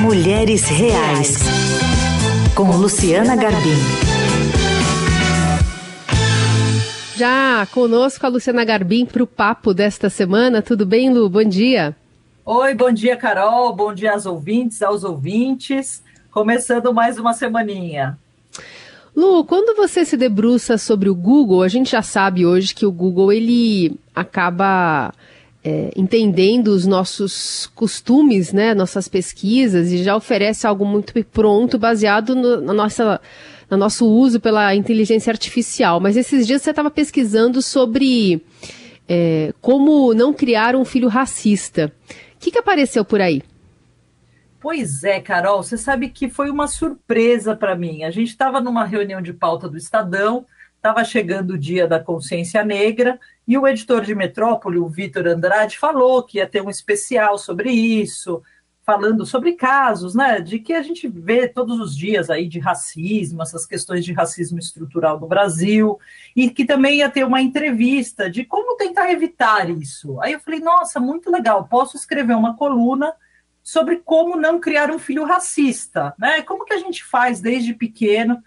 Mulheres Reais, com Luciana Garbim. Já conosco a Luciana Garbim para o papo desta semana. Tudo bem, Lu? Bom dia. Oi, bom dia, Carol. Bom dia aos ouvintes, aos ouvintes. Começando mais uma semaninha. Lu, quando você se debruça sobre o Google, a gente já sabe hoje que o Google ele acaba é, entendendo os nossos costumes, né, nossas pesquisas e já oferece algo muito pronto, baseado no, na nossa, no nosso uso pela inteligência artificial. Mas esses dias você estava pesquisando sobre é, como não criar um filho racista. O que, que apareceu por aí? Pois é, Carol, você sabe que foi uma surpresa para mim. A gente estava numa reunião de pauta do Estadão, estava chegando o dia da consciência negra e o editor de Metrópole, o Vitor Andrade, falou que ia ter um especial sobre isso, falando sobre casos, né, de que a gente vê todos os dias aí de racismo, essas questões de racismo estrutural no Brasil, e que também ia ter uma entrevista de como tentar evitar isso. Aí eu falei, nossa, muito legal, posso escrever uma coluna sobre como não criar um filho racista, né? Como que a gente faz desde pequeno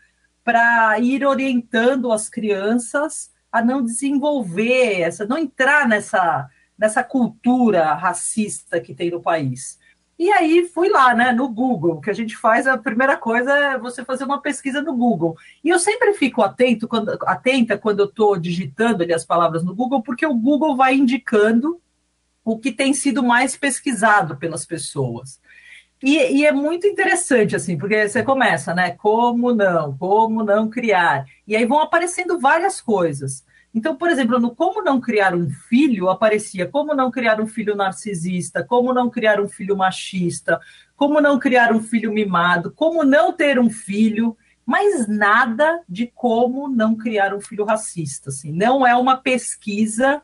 para ir orientando as crianças a não desenvolver essa, não entrar nessa, nessa cultura racista que tem no país. E aí fui lá, né, no Google, o que a gente faz, a primeira coisa é você fazer uma pesquisa no Google. E eu sempre fico atento quando, atenta quando eu estou digitando ali as palavras no Google, porque o Google vai indicando o que tem sido mais pesquisado pelas pessoas. E, e, é muito interessante, assim, porque você começa, né? Como não? Como não criar? E aí vão aparecendo várias coisas. Então, por exemplo, no Como Não Criar um Filho, aparecia como não criar um filho narcisista, como não criar um filho machista, como não criar um filho mimado, como não ter um filho, mas nada de como não criar um filho racista. Assim. Não é uma pesquisa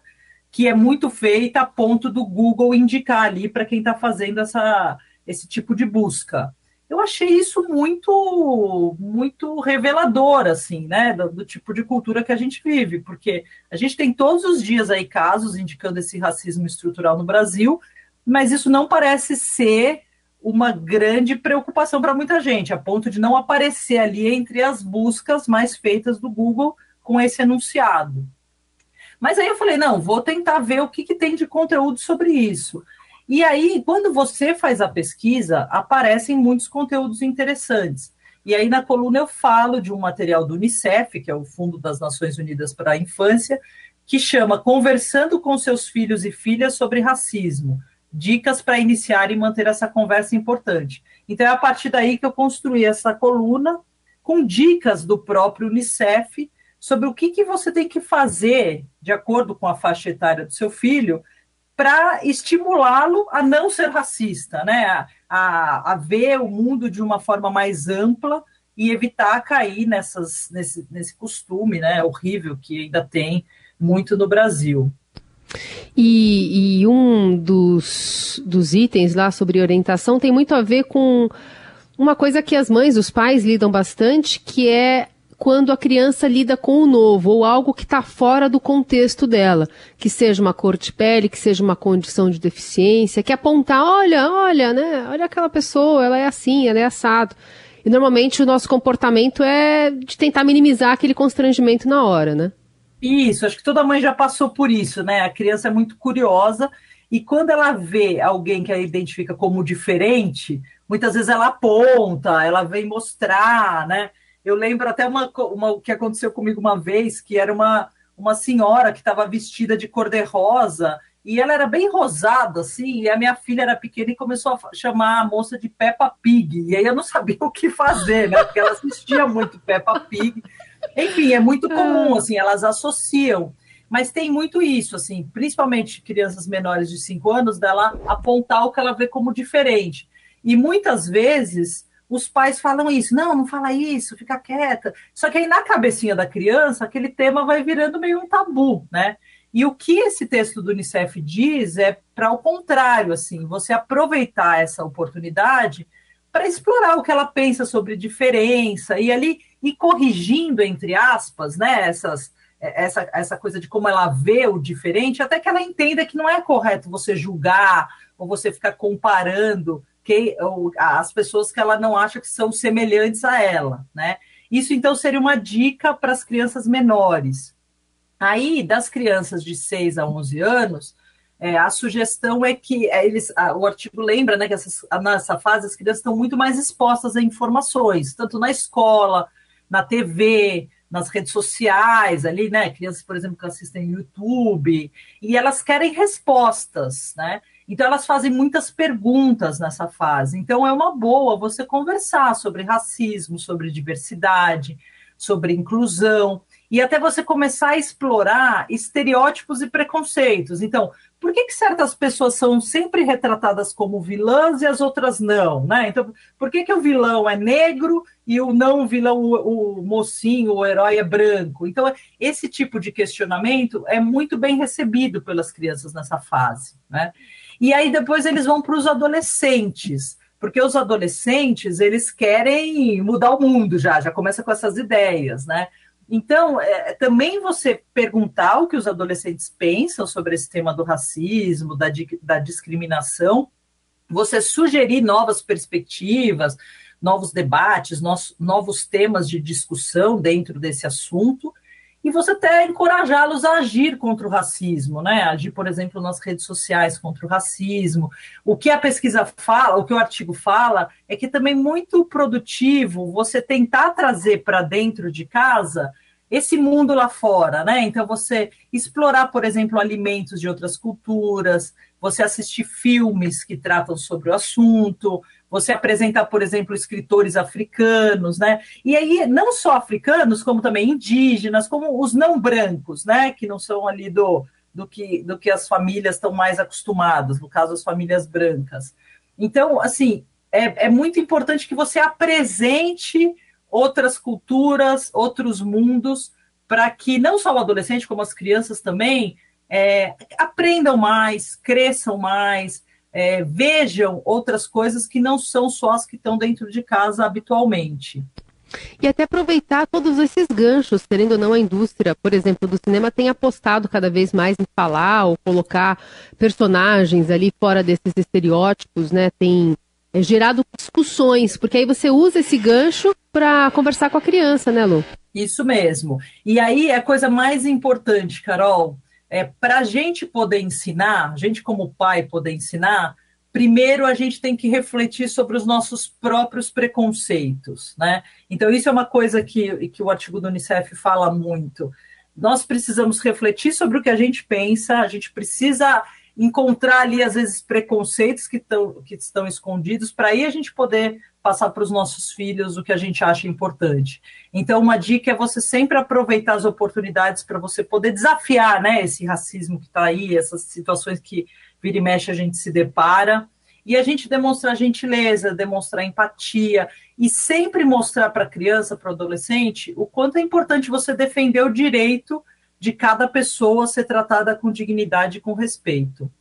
que é muito feita a ponto do Google indicar ali para quem está fazendo essa esse tipo de busca. Eu achei isso muito muito revelador assim, né, do, do, tipo de cultura que a gente vive, porque a gente tem todos os dias aí casos indicando esse racismo estrutural no Brasil, mas isso não parece ser uma grande preocupação para muita gente, a ponto de não aparecer ali entre as buscas mais feitas do Google com esse enunciado. Mas aí eu falei, não, vou tentar ver o que, que tem de conteúdo sobre isso. E aí, quando você faz a pesquisa, aparecem muitos conteúdos interessantes. E aí, na coluna, eu falo de um material do Unicef, que é o Fundo das Nações Unidas para a Infância, que chama Conversando com seus filhos e filhas sobre racismo. Dicas para iniciar e manter essa conversa importante. Então, é a partir daí que eu construí essa coluna com dicas do próprio Unicef sobre o que, que você tem que fazer, de acordo com a faixa etária do seu filho, para estimulá-lo a não ser racista, né? A, a, ver o mundo de uma forma mais ampla e evitar cair nessas, nesse, nesse costume né, horrível que ainda tem muito no Brasil. E, e um dos, dos itens lá sobre orientação tem muito a ver com uma coisa que as mães, os pais lidam bastante, que é quando a criança lida com o novo ou algo que está fora do contexto dela, que seja uma cor de pele, que seja uma condição de deficiência, que apontar, olha, olha, né, olha aquela pessoa, ela é assim, ela é assado. E normalmente o nosso comportamento é de tentar minimizar aquele constrangimento na hora, né? Isso, acho que toda mãe já passou por isso, né? A criança é muito curiosa e quando ela vê alguém que a identifica como diferente, muitas vezes ela aponta, ela vem mostrar, né? Eu lembro até uma, uma que aconteceu comigo uma vez, que era uma, uma senhora que estava vestida de cor-de-rosa e ela era bem rosada, assim, e a minha filha era pequena e começou a chamar a moça de Peppa Pig. E aí eu não sabia o que fazer, né? Porque ela assistia muito Peppa Pig. Enfim, é muito comum, ah. assim, elas associam. Mas tem muito isso, assim, principalmente crianças menores de 5 anos, dela apontar o que ela vê como diferente. E muitas vezes os pais falam isso, não, não fala isso, fica quieta. Só que aí na cabecinha da criança, aquele tema vai virando meio um tabu, né? E o que esse texto do Unicef diz é para o contrário, assim, você aproveitar essa oportunidade para explorar o que ela pensa sobre diferença e ali ir corrigindo, entre aspas, né, essas, essa, essa coisa de como ela vê o diferente, até que ela entenda que não é correto você julgar ou você ficar comparando que, as pessoas que ela não acha que são semelhantes a ela, né? Isso então seria uma dica para as crianças menores. Aí, das crianças de 6 a 11 anos, é, a sugestão é que é, eles, a, o artigo lembra né, que essas, nessa fase as crianças estão muito mais expostas a informações, tanto na escola, na TV, nas redes sociais, ali, né? Crianças, por exemplo, que assistem YouTube, e elas querem respostas, né? Então, elas fazem muitas perguntas nessa fase. Então, é uma boa você conversar sobre racismo, sobre diversidade, sobre inclusão, e até você começar a explorar estereótipos e preconceitos. Então, por que, que certas pessoas são sempre retratadas como vilãs e as outras não? Né? Então, por que, que o vilão é negro e o não vilão, o, o mocinho, o herói é branco? Então, esse tipo de questionamento é muito bem recebido pelas crianças nessa fase. Né? E aí depois eles vão para os adolescentes, porque os adolescentes eles querem mudar o mundo já, já começa com essas ideias, né? Então, é, também você perguntar o que os adolescentes pensam sobre esse tema do racismo, da, da discriminação, você sugerir novas perspectivas, novos debates, novos temas de discussão dentro desse assunto, e você até encorajá-los a agir contra o racismo, né? Agir, por exemplo, nas redes sociais contra o racismo. O que a pesquisa fala, o que o artigo fala, é que também muito produtivo você tentar trazer para dentro de casa esse mundo lá fora, né? Então você explorar, por exemplo, alimentos de outras culturas, você assistir filmes que tratam sobre o assunto, você apresentar, por exemplo, escritores africanos, né? E aí, não só africanos, como também indígenas, como os não brancos, né? Que não são ali do, do, que, do que as famílias estão mais acostumadas, no caso, as famílias brancas. Então, assim, é, é muito importante que você apresente outras culturas, outros mundos, para que não só o adolescente, como as crianças também, é, aprendam mais, cresçam mais, é, vejam outras coisas que não são só as que estão dentro de casa habitualmente. E até aproveitar todos esses ganchos, querendo ou não, a indústria, por exemplo, do cinema tem apostado cada vez mais em falar ou colocar personagens ali fora desses estereótipos, né? Tem é, gerado discussões, porque aí você usa esse gancho para conversar com a criança, né, Lu? Isso mesmo. E aí a coisa mais importante, Carol, é, para a gente poder ensinar, a gente como pai poder ensinar, primeiro a gente tem que refletir sobre os nossos próprios preconceitos, né? Então, isso é uma coisa que, que o artigo do Unicef fala muito. Nós precisamos refletir sobre o que a gente pensa, a gente precisa encontrar ali, às vezes, preconceitos que, tão, que estão escondidos, para aí a gente poder passar para os nossos filhos o que a gente acha importante. Então, uma dica é você sempre aproveitar as oportunidades para você poder desafiar né, esse racismo que está aí, essas situações que vira e mexe a gente se depara. E a gente demonstrar gentileza, demonstrar empatia e sempre mostrar para a criança, para o adolescente, o quanto é importante você defender o direito de cada pessoa ser tratada com dignidade e com respeito.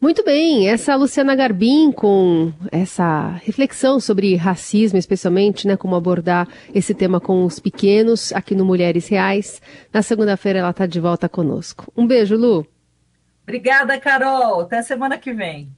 Muito bem, essa Luciana Garbim com essa reflexão sobre racismo, especialmente, né, como abordar esse tema com os pequenos aqui no Mulheres Reais. Na segunda-feira ela está de volta conosco. Um beijo, Lu. Obrigada, Carol. Até semana que vem.